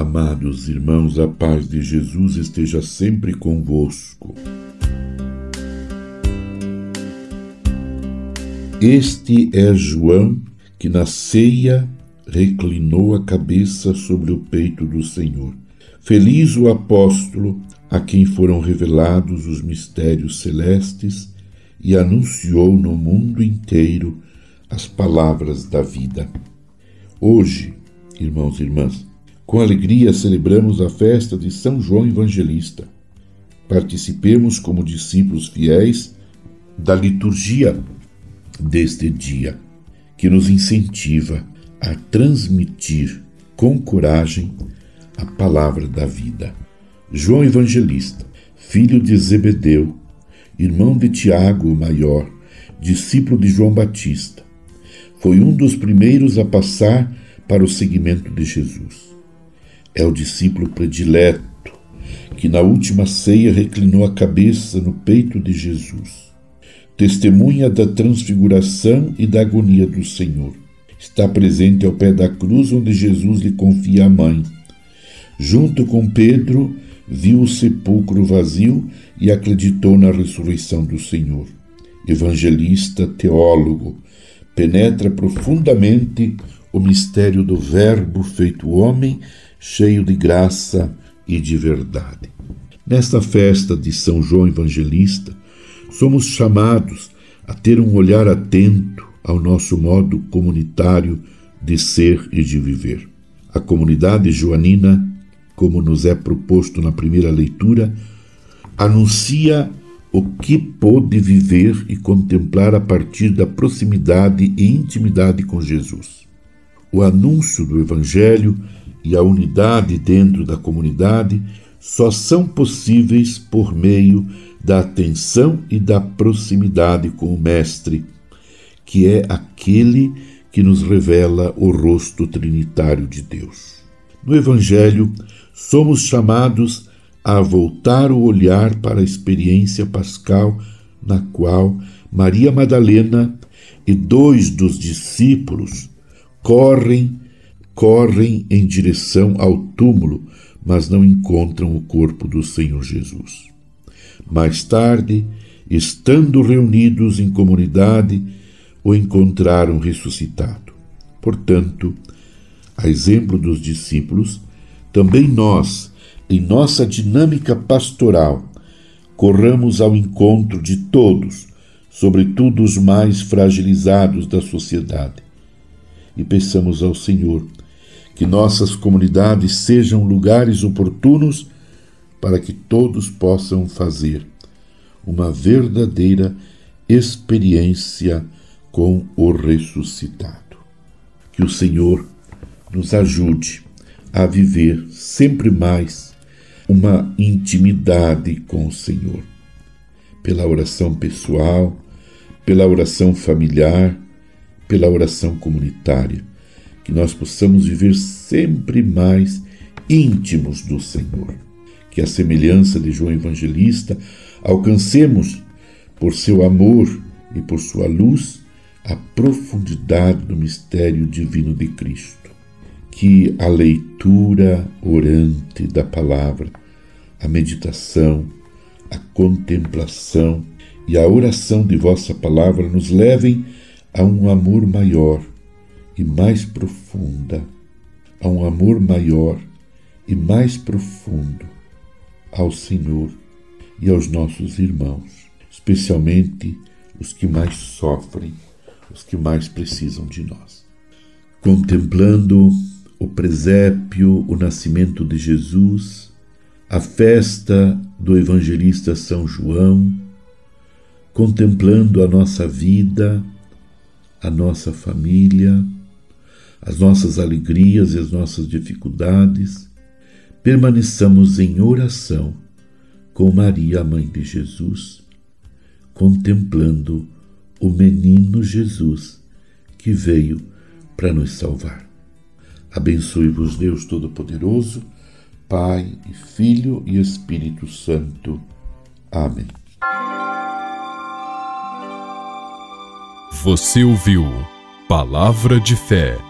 Amados irmãos, a paz de Jesus esteja sempre convosco. Este é João que na ceia reclinou a cabeça sobre o peito do Senhor. Feliz o apóstolo a quem foram revelados os mistérios celestes e anunciou no mundo inteiro as palavras da vida. Hoje, irmãos e irmãs, com alegria celebramos a festa de São João Evangelista. Participemos como discípulos fiéis da liturgia deste dia, que nos incentiva a transmitir com coragem a palavra da vida. João Evangelista, filho de Zebedeu, irmão de Tiago o maior, discípulo de João Batista, foi um dos primeiros a passar para o seguimento de Jesus. É o discípulo predileto que na última ceia reclinou a cabeça no peito de Jesus testemunha da transfiguração e da agonia do Senhor. Está presente ao pé da cruz onde Jesus lhe confia a mãe. Junto com Pedro, viu o sepulcro vazio e acreditou na ressurreição do Senhor. Evangelista, teólogo, penetra profundamente o mistério do Verbo feito homem, cheio de graça e de verdade. Nesta festa de São João Evangelista, Somos chamados a ter um olhar atento ao nosso modo comunitário de ser e de viver. A comunidade joanina, como nos é proposto na primeira leitura, anuncia o que pôde viver e contemplar a partir da proximidade e intimidade com Jesus. O anúncio do Evangelho e a unidade dentro da comunidade só são possíveis por meio da atenção e da proximidade com o Mestre, que é aquele que nos revela o rosto trinitário de Deus. No Evangelho, somos chamados a voltar o olhar para a experiência pascal na qual Maria Madalena e dois dos discípulos correm, correm em direção ao túmulo, mas não encontram o corpo do Senhor Jesus. Mais tarde, estando reunidos em comunidade, o encontraram ressuscitado. Portanto, a exemplo dos discípulos, também nós, em nossa dinâmica pastoral, corramos ao encontro de todos, sobretudo os mais fragilizados da sociedade, e peçamos ao Senhor que nossas comunidades sejam lugares oportunos para que todos possam fazer uma verdadeira experiência com o ressuscitado. Que o Senhor nos ajude a viver sempre mais uma intimidade com o Senhor, pela oração pessoal, pela oração familiar, pela oração comunitária, que nós possamos viver sempre mais íntimos do Senhor que, a semelhança de João Evangelista, alcancemos, por seu amor e por sua luz, a profundidade do mistério divino de Cristo. Que a leitura orante da palavra, a meditação, a contemplação e a oração de vossa palavra nos levem a um amor maior e mais profunda, a um amor maior e mais profundo ao Senhor e aos nossos irmãos, especialmente os que mais sofrem, os que mais precisam de nós. Contemplando o presépio, o nascimento de Jesus, a festa do evangelista São João, contemplando a nossa vida, a nossa família, as nossas alegrias e as nossas dificuldades, permaneçamos em oração com Maria, mãe de Jesus, contemplando o menino Jesus que veio para nos salvar. Abençoe-vos, Deus Todo-Poderoso, Pai e Filho e Espírito Santo. Amém. Você ouviu Palavra de Fé